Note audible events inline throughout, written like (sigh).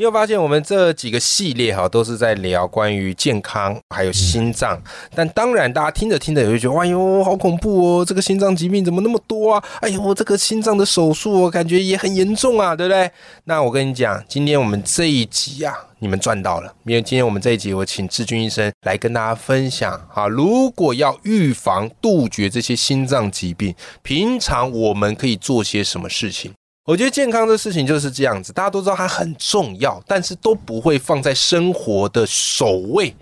你有发现我们这几个系列哈，都是在聊关于健康还有心脏，但当然大家听着听着也会觉得，哎呦，好恐怖哦，这个心脏疾病怎么那么多啊？哎呦，这个心脏的手术我感觉也很严重啊，对不对？那我跟你讲，今天我们这一集啊，你们赚到了，因为今天我们这一集我请志军医生来跟大家分享啊，如果要预防杜绝这些心脏疾病，平常我们可以做些什么事情？我觉得健康的事情就是这样子，大家都知道它很重要，但是都不会放在生活的首位，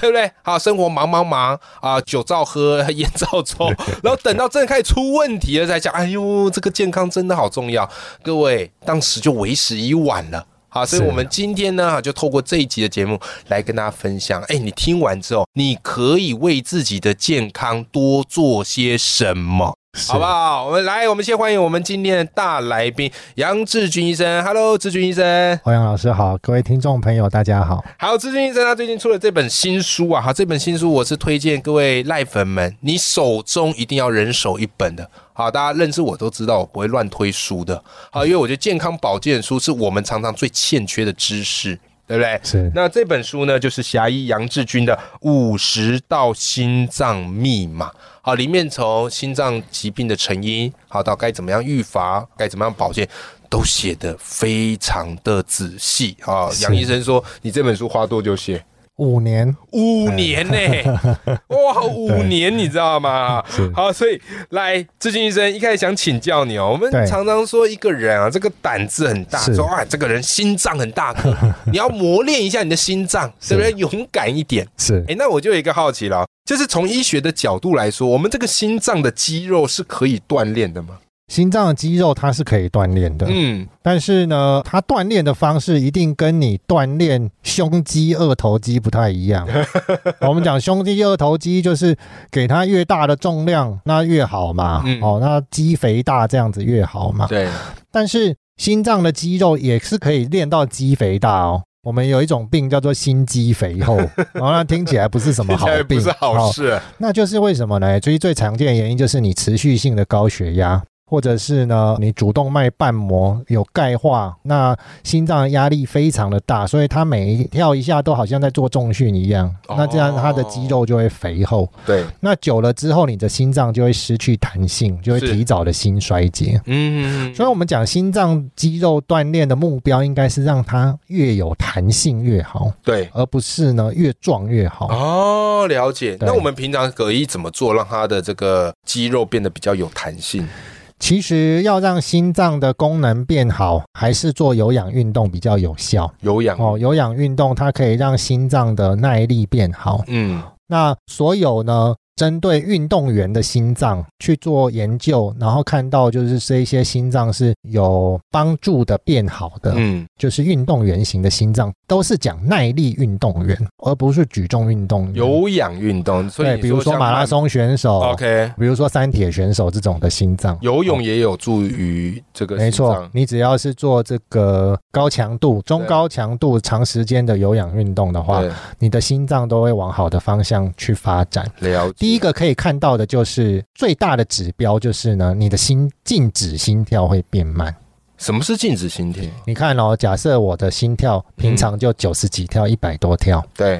对不对？好，生活忙忙忙啊，酒照喝，(laughs) 烟照抽，(laughs) 然后等到真的开始出问题了才讲，哎呦，这个健康真的好重要。各位，当时就为时已晚了。好，所以我们今天呢，就透过这一集的节目来跟大家分享，哎，你听完之后，你可以为自己的健康多做些什么？(laughs) 好不好？我们来，我们先欢迎我们今天的大来宾杨志军医生。Hello，志军医生。欧阳老师好，各位听众朋友大家好。好，志军医生他最近出了这本新书啊，好，这本新书我是推荐各位赖粉们，你手中一定要人手一本的。好，大家认识我都知道，我不会乱推书的。好，因为我觉得健康保健书是我们常常最欠缺的知识，对不对？是。那这本书呢，就是侠医杨志军的五十道心脏密码。好，里面从心脏疾病的成因，好到该怎么样预防，该怎么样保健，都写得非常的仔细啊。杨医生说，你这本书花多久写？五年，五年呢？(laughs) 哇，五年，你知道吗？好，所以来，志军医生一开始想请教你哦。我们常常说一个人啊，这个胆子很大，说啊，这个人心脏很大颗，(laughs) 你要磨练一下你的心脏，是不是勇敢一点？是。哎，那我就有一个好奇了，就是从医学的角度来说，我们这个心脏的肌肉是可以锻炼的吗？心脏的肌肉它是可以锻炼的，嗯，但是呢，它锻炼的方式一定跟你锻炼胸肌、二头肌不太一样。(laughs) 我们讲胸肌、二头肌，就是给它越大的重量，那越好嘛。哦，那肌肥大这样子越好嘛。对。但是心脏的肌肉也是可以练到肌肥大哦。我们有一种病叫做心肌肥厚，(laughs) 哦，那听起来不是什么好病，不是好事。那就是为什么呢？所以最常见的原因就是你持续性的高血压。或者是呢，你主动脉瓣膜有钙化，那心脏压力非常的大，所以它每一跳一下都好像在做重训一样，那这样它的肌肉就会肥厚。对，那久了之后，你的心脏就会失去弹性，就会提早的心衰竭。嗯，所以我们讲心脏肌肉锻炼的目标应该是让它越有弹性越好，对，而不是呢越壮越好。哦，了解。那我们平常可以怎么做，让它的这个肌肉变得比较有弹性？其实要让心脏的功能变好，还是做有氧运动比较有效。有氧哦，有氧运动它可以让心脏的耐力变好。嗯，那所有呢？针对运动员的心脏去做研究，然后看到就是这一些心脏是有帮助的变好的，嗯，就是运动员型的心脏都是讲耐力运动员，而不是举重运动员、有氧运动。对，比如说马拉松选手，OK，比如说三铁选手这种的心脏，游泳也有助于这个。没错，你只要是做这个高强度、中高强度、长时间的有氧运动的话，你的心脏都会往好的方向去发展。了解。第一个可以看到的就是最大的指标，就是呢，你的心静止心跳会变慢。什么是静止心跳？你看哦，假设我的心跳平常就九十几跳，一百多跳。对。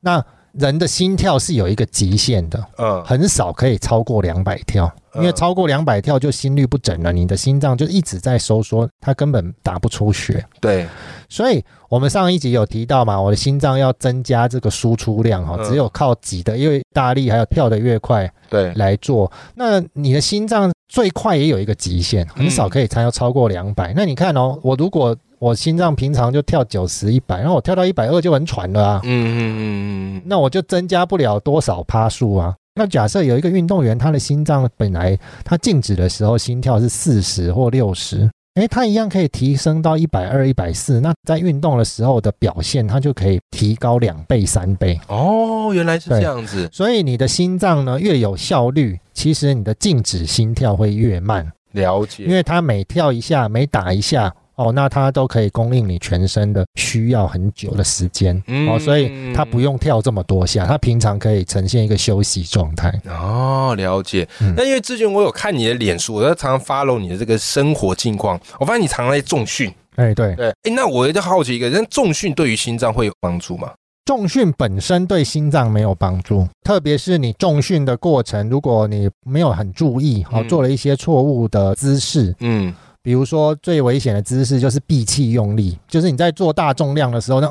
那人的心跳是有一个极限的，嗯，很少可以超过两百跳，因为超过两百跳就心率不整了，你的心脏就一直在收缩，它根本打不出血。对。所以，我们上一集有提到嘛，我的心脏要增加这个输出量哈，只有靠挤的，因为大力还有跳的越快，对，来做。那你的心脏最快也有一个极限，很少可以才要超过两百。那你看哦，我如果我心脏平常就跳九十一百，然后我跳到一百二就很喘了啊，嗯嗯嗯嗯，那我就增加不了多少趴数啊。那假设有一个运动员，他的心脏本来他静止的时候心跳是四十或六十。哎，他一样可以提升到一百二、一百四。那在运动的时候的表现，他就可以提高两倍、三倍。哦，原来是这样子。所以你的心脏呢越有效率，其实你的静止心跳会越慢。了解，因为他每跳一下，每打一下。哦，那它都可以供应你全身的需要很久的时间哦，所以它不用跳这么多下，它平常可以呈现一个休息状态。哦，了解。那因为之前我有看你的脸书，我在常常 follow 你的这个生活近况，我发现你常常在重训。哎，对对。哎，那我就好奇一个，那重训对于心脏会有帮助吗？重训本身对心脏没有帮助，特别是你重训的过程，如果你没有很注意，哦，做了一些错误的姿势，嗯。比如说，最危险的姿势就是闭气用力，就是你在做大重量的时候，那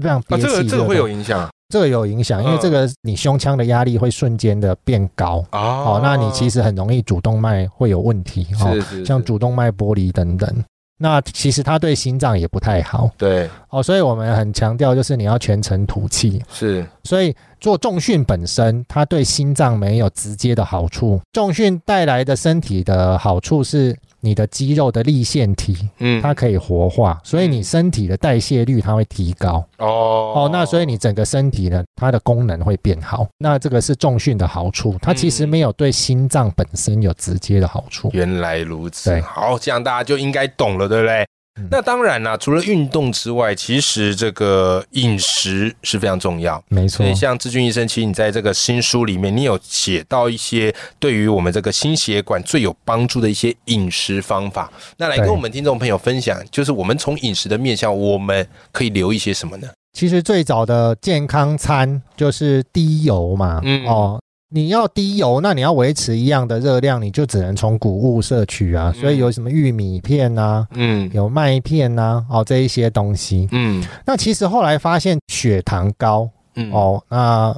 这样憋气，这个这个会有影响，这个有影响，因为这个你胸腔的压力会瞬间的变高。哦，那你其实很容易主动脉会有问题哦，像主动脉剥离等等。那其实它对心脏也不太好，对哦，所以我们很强调就是你要全程吐气，是，所以做重训本身它对心脏没有直接的好处，重训带来的身体的好处是。你的肌肉的立腺体，嗯，它可以活化，所以你身体的代谢率它会提高。哦哦，那所以你整个身体呢，它的功能会变好。那这个是重训的好处，它其实没有对心脏本身有直接的好处。原来如此，对，好，这样大家就应该懂了，对不对？那当然啦，除了运动之外，其实这个饮食是非常重要。没错，所以像志军医生，其实你在这个新书里面，你有写到一些对于我们这个心血管最有帮助的一些饮食方法。那来跟我们听众朋友分享，就是我们从饮食的面向，我们可以留一些什么呢？其实最早的健康餐就是低油嘛，嗯哦。你要低油，那你要维持一样的热量，你就只能从谷物摄取啊。所以有什么玉米片呐，嗯，有麦片呐，哦，这一些东西，嗯。那其实后来发现血糖高，嗯，哦，那。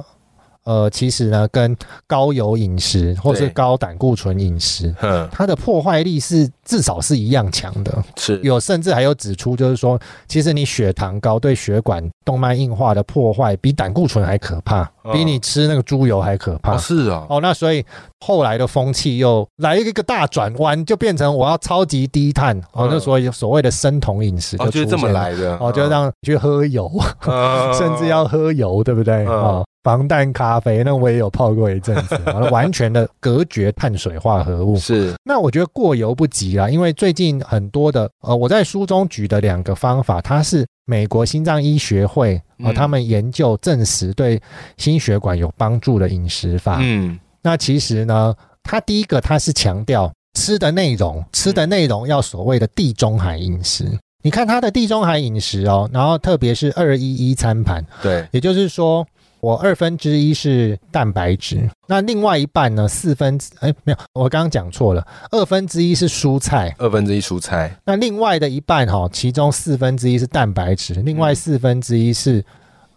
呃，其实呢，跟高油饮食或是高胆固醇饮食，嗯，它的破坏力是至少是一样强的。是有甚至还有指出，就是说，其实你血糖高对血管动脉硬化的破坏比胆固醇还可怕，比你吃那个猪油还可怕。是啊，哦，那所以后来的风气又来一个大转弯，就变成我要超级低碳，哦，那所以所谓的生酮饮食就是这么来的，哦，就让去喝油，(laughs) 甚至要喝油，对不对？啊。防弹咖啡，那我也有泡过一阵子，(laughs) 完全的隔绝碳水化合物。是，那我觉得过犹不及啦，因为最近很多的，呃，我在书中举的两个方法，它是美国心脏医学会啊，他们研究证实对心血管有帮助的饮食法。嗯，那其实呢，它第一个它是强调吃的内容，吃的内容要所谓的地中海饮食。你看它的地中海饮食哦，然后特别是二一一餐盘，对，也就是说。我二分之一是蛋白质，那另外一半呢？四分之哎没有，我刚刚讲错了，二分之一是蔬菜，二分之一蔬菜。那另外的一半哈，其中四分之一是蛋白质，另外四分之一是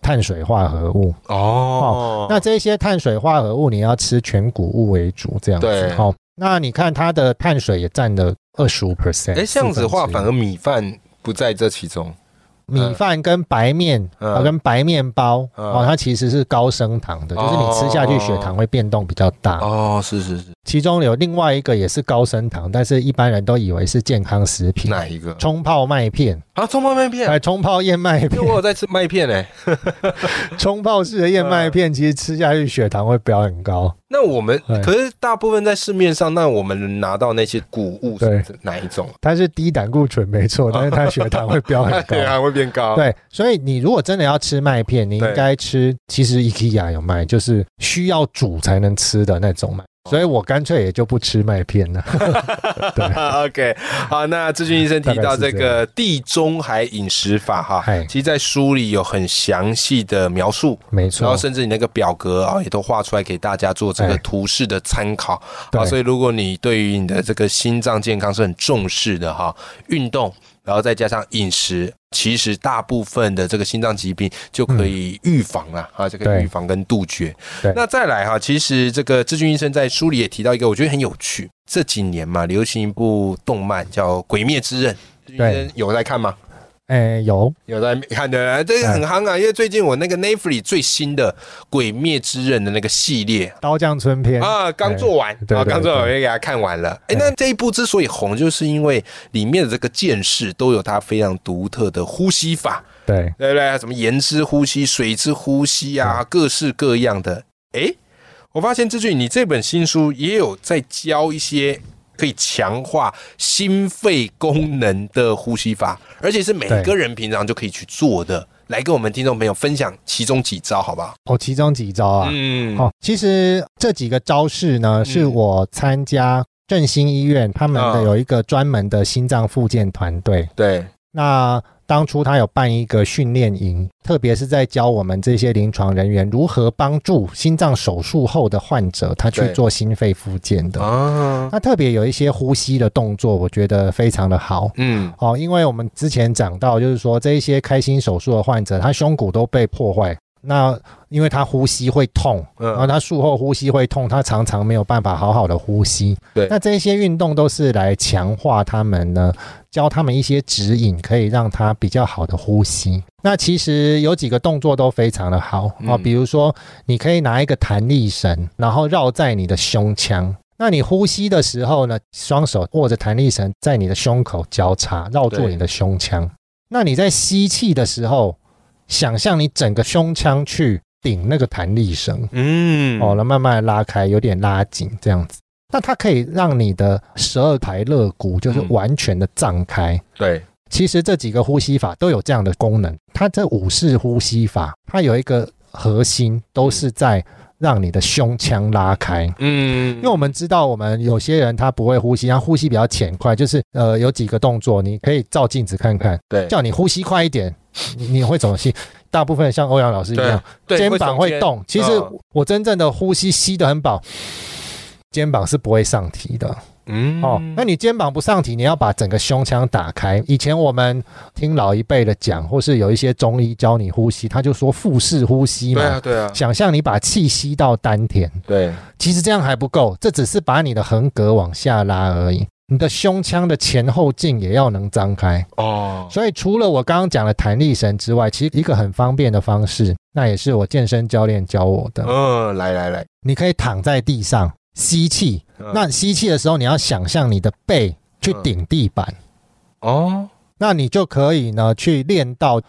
碳水化合物。哦，那这些碳水化合物你要吃全谷物为主，这样子。好，那你看它的碳水也占了二十五 percent。哎，这样子的话，反而米饭不在这其中。米饭跟白面啊，跟白面包哦，它其实是高升糖的，就是你吃下去血糖会变动比较大。哦。是是是，其中有另外一个也是高升糖，但是一般人都以为是健康食品。哪一个？冲泡麦片啊，冲泡麦片，哎，冲泡燕麦片。我有在吃麦片哎，(laughs) 冲泡式的燕麦片，其实吃下去血糖会飙很高。那我们可是大部分在市面上，那我们拿到那些谷物是哪一种？它是低胆固醇没错，(laughs) 但是它血糖会飙很高，(laughs) 血糖会变高。对，所以你如果真的要吃麦片，你应该吃，其实 IKEA 有卖，就是需要煮才能吃的那种麦。所以我干脆也就不吃麦片了。(laughs) 对，OK，好，那志军医生提到这个地中海饮食法哈，其实，在书里有很详细的描述，没错，然后甚至你那个表格啊，也都画出来给大家做这个图示的参考。啊，所以如果你对于你的这个心脏健康是很重视的哈，运动。然后再加上饮食，其实大部分的这个心脏疾病就可以预防了啊，这个预防跟杜绝。那再来哈，其实这个志军医生在书里也提到一个，我觉得很有趣。这几年嘛，流行一部动漫叫《鬼灭之刃》，对，有在看吗？哎，有有在看的，这个很夯啊！因为最近我那个 Netflix 最新的《鬼灭之刃》的那个系列《刀匠村篇》啊，刚做完，啊，刚做完我也给他看完了。哎，那这一部之所以红，就是因为里面的这个剑士都有他非常独特的呼吸法，对对不对？什么岩之呼吸、水之呼吸啊，各式各样的。哎，我发现志俊，你这本新书也有在教一些。可以强化心肺功能的呼吸法，而且是每个人平常就可以去做的。来跟我们听众朋友分享其中几招，好不好？哦，其中几招啊，嗯，哦，其实这几个招式呢，是我参加振兴医院他们的有一个专门的心脏复健团队，对，那。当初他有办一个训练营，特别是在教我们这些临床人员如何帮助心脏手术后的患者，他去做心肺复健的。啊，那特别有一些呼吸的动作，我觉得非常的好。嗯，哦，因为我们之前讲到，就是说这一些开心手术的患者，他胸骨都被破坏。那因为他呼吸会痛，然后他术后呼吸会痛，他常常没有办法好好的呼吸。对，那这些运动都是来强化他们呢，教他们一些指引，可以让他比较好的呼吸。那其实有几个动作都非常的好啊，比如说你可以拿一个弹力绳，然后绕在你的胸腔。那你呼吸的时候呢，双手握着弹力绳在你的胸口交叉绕住你的胸腔。那你在吸气的时候。想象你整个胸腔去顶那个弹力绳，嗯，哦，那慢慢拉开，有点拉紧这样子。那它可以让你的十二排肋骨就是完全的胀开。对，其实这几个呼吸法都有这样的功能。它这五式呼吸法，它有一个核心都是在让你的胸腔拉开。嗯，因为我们知道，我们有些人他不会呼吸，他呼吸比较浅快，就是呃，有几个动作你可以照镜子看看，对，叫你呼吸快一点。你 (laughs) 你会怎么吸？大部分像欧阳老师一样，肩膀会动。其实我真正的呼吸吸得很饱，肩膀是不会上提的。嗯，哦，那你肩膀不上提，你要把整个胸腔打开。以前我们听老一辈的讲，或是有一些中医教你呼吸，他就说腹式呼吸嘛。对啊，对啊。想象你把气吸到丹田。对。其实这样还不够，这只是把你的横膈往下拉而已。你的胸腔的前后径也要能张开哦，所以除了我刚刚讲的弹力绳之外，其实一个很方便的方式，那也是我健身教练教我的。嗯，来来来，你可以躺在地上吸气，那吸气的时候你要想象你的背去顶地板哦，那你就可以呢去练到。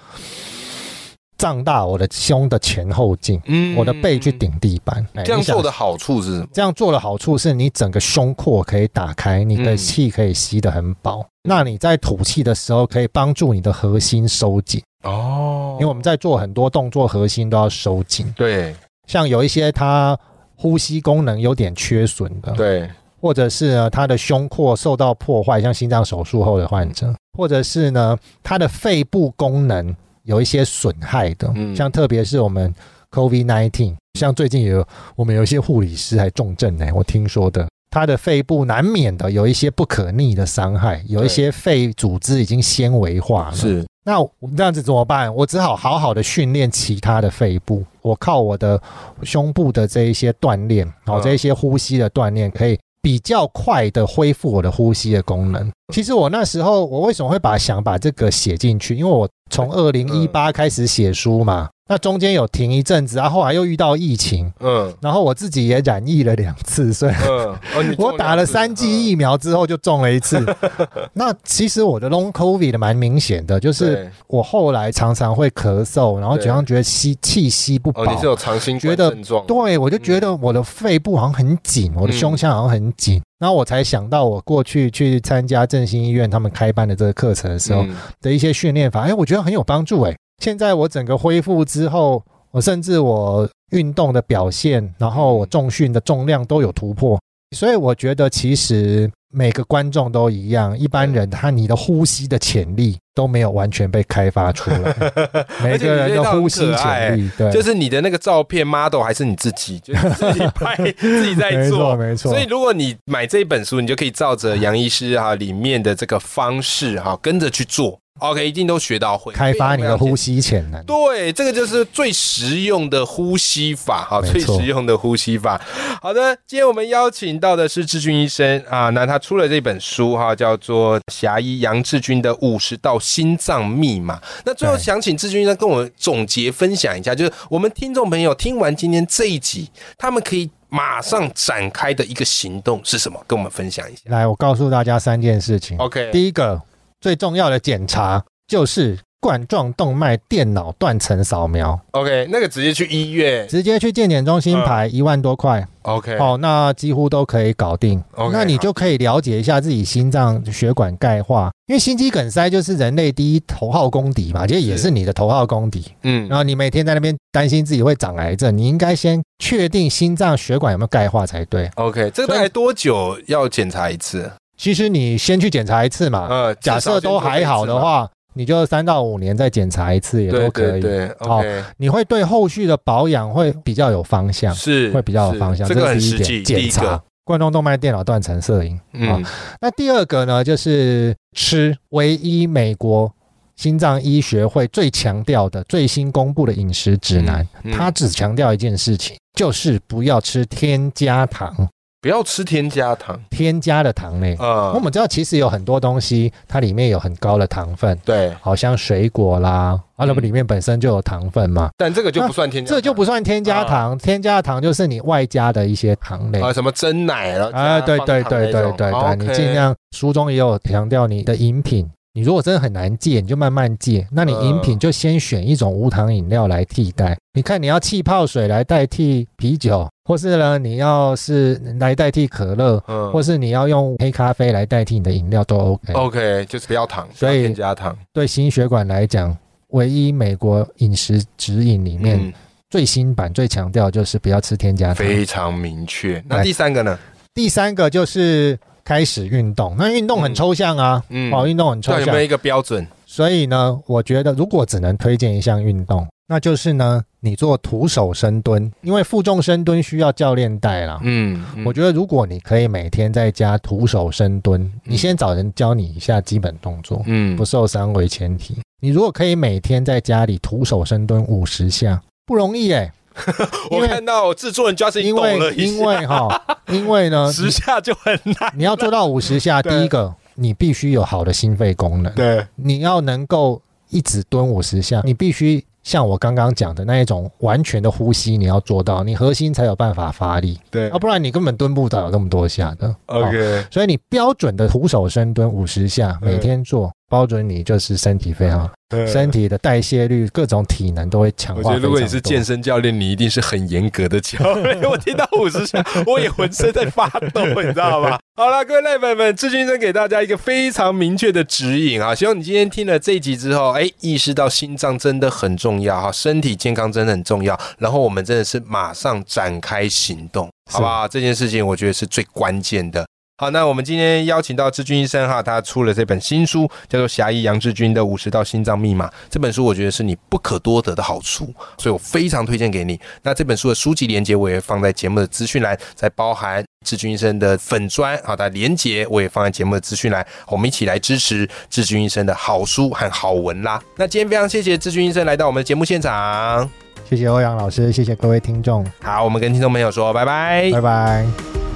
胀大我的胸的前后镜，嗯，我的背去顶地板。这样做的好处是？这样做的好处是你整个胸廓可以打开，你的气可以吸得很饱。那你在吐气的时候，可以帮助你的核心收紧。哦，因为我们在做很多动作，核心都要收紧。对，像有一些他呼吸功能有点缺损的，对，或者是呢他的胸廓受到破坏，像心脏手术后的患者，或者是呢他的肺部功能。有一些损害的，像特别是我们 COVID nineteen，像最近有我们有一些护理师还重症呢，我听说的，他的肺部难免的有一些不可逆的伤害，有一些肺组织已经纤维化了。是，那我们这样子怎么办？我只好好好的训练其他的肺部，我靠我的胸部的这一些锻炼，好这一些呼吸的锻炼，可以比较快的恢复我的呼吸的功能。其实我那时候，我为什么会把想把这个写进去？因为我从二零一八开始写书嘛。那中间有停一阵子，然后后来又遇到疫情，嗯，然后我自己也染疫了两次，所以 (laughs) 我打了三剂疫苗之后就中了一次。(laughs) 那其实我的 long covid 蛮明显的，就是我后来常常会咳嗽，然后嘴上觉得吸气吸不饱，你是有长新冠症状？对，我就觉得我的肺部好像很紧，我的胸腔好像很紧，然后我才想到我过去去参加振兴医院他们开办的这个课程的时候的一些训练法，哎，我觉得很有帮助，哎。现在我整个恢复之后，我甚至我运动的表现，然后我重训的重量都有突破，所以我觉得其实每个观众都一样，一般人他你的呼吸的潜力都没有完全被开发出来，(laughs) 每个人的呼吸潜力，对，就是你的那个照片 model 还是你自己，(laughs) 就是自己拍自己在做，没错。所以如果你买这一本书，你就可以照着杨医师哈里面的这个方式哈跟着去做。OK，一定都学到会，开发你的呼吸潜能。对，这个就是最实用的呼吸法哈，最实用的呼吸法。好的，今天我们邀请到的是志军医生啊，那他出了这本书哈，叫做《侠医杨志军的五十道心脏密码》。那最后想请志军医生跟我们总结分享一下，就是我们听众朋友听完今天这一集，他们可以马上展开的一个行动是什么？跟我们分享一下。来，我告诉大家三件事情。OK，第一个。最重要的检查就是冠状动脉电脑断层扫描。OK，那个直接去医院，直接去健检中心排一万多块。OK，好，那几乎都可以搞定。OK，那你就可以了解一下自己心脏血管钙化，因为心肌梗塞就是人类第一头号公敌嘛，其实也是你的头号公敌。嗯，然后你每天在那边担心自己会长癌症，你应该先确定心脏血管有没有钙化才对。OK，这个大概多久要检查一次？其实你先去检查一次嘛，呃，假设都还好的话，你就三到五年再检查一次也都可以。对，好，你会对后续的保养会比较有方向，是会比较有方向。这个很实际。检查冠状动脉电脑断层摄影。嗯，那第二个呢，就是吃唯一美国心脏医学会最强调的最新公布的饮食指南，它只强调一件事情，就是不要吃添加糖。不要吃添加糖，添加的糖类。嗯，我们知道其实有很多东西，它里面有很高的糖分。对，好像水果啦，啊，那不里面本身就有糖分嘛。但这个就不算添加，这就不算添加糖。添加的糖就是你外加的一些糖类啊，什么真奶了啊，对对对对对对，你尽量书中也有强调你的饮品。你如果真的很难戒，你就慢慢戒。那你饮品就先选一种无糖饮料来替代。你看，你要气泡水来代替啤酒，或是呢，你要是来代替可乐，嗯，或是你要用黑咖啡来代替你的饮料都 OK。OK，就是不要糖，所以添加糖。对心血管来讲，唯一美国饮食指引里面最新版最强调就是不要吃添加糖，非常明确。那第三个呢？第三个就是。开始运动，那运动很抽象啊，嗯，哦，运动很抽象，有没有一个标准？所以呢，我觉得如果只能推荐一项运动，那就是呢，你做徒手深蹲，因为负重深蹲需要教练带啦。嗯，我觉得如果你可以每天在家徒手深蹲，你先找人教你一下基本动作，嗯，不受伤为前提。你如果可以每天在家里徒手深蹲五十下，不容易哎。(laughs) 我看到制作人加是因为因为哈，因为呢，(laughs) 十下就很难。你要做到五十下，第一个你必须有好的心肺功能。对，你要能够一直蹲五十下，你必须像我刚刚讲的那一种完全的呼吸，你要做到，你核心才有办法发力。对，要不然你根本蹲不到那么多下的。OK，所以你标准的徒手深蹲五十下，每天做。包准你就是身体非常，身体的代谢率、各种体能都会强化。我觉得如果你是健身教练，你一定是很严格的教练。(laughs) 我听到五十下，我也浑身在发抖，你知道吗？(laughs) 好了，各位赖粉们，志军生给大家一个非常明确的指引啊！希望你今天听了这一集之后，哎，意识到心脏真的很重要哈，身体健康真的很重要。然后我们真的是马上展开行动，好不好？这件事情我觉得是最关键的。好，那我们今天邀请到志军医生哈，他出了这本新书，叫做《侠医杨志军的五十道心脏密码》。这本书我觉得是你不可多得的好书，所以我非常推荐给你。那这本书的书籍连接我也放在节目的资讯栏，在包含志军医生的粉砖好的连接我也放在节目的资讯栏，我们一起来支持志军医生的好书和好文啦。那今天非常谢谢志军医生来到我们的节目现场，谢谢欧阳老师，谢谢各位听众。好，我们跟听众朋友说拜拜，拜拜。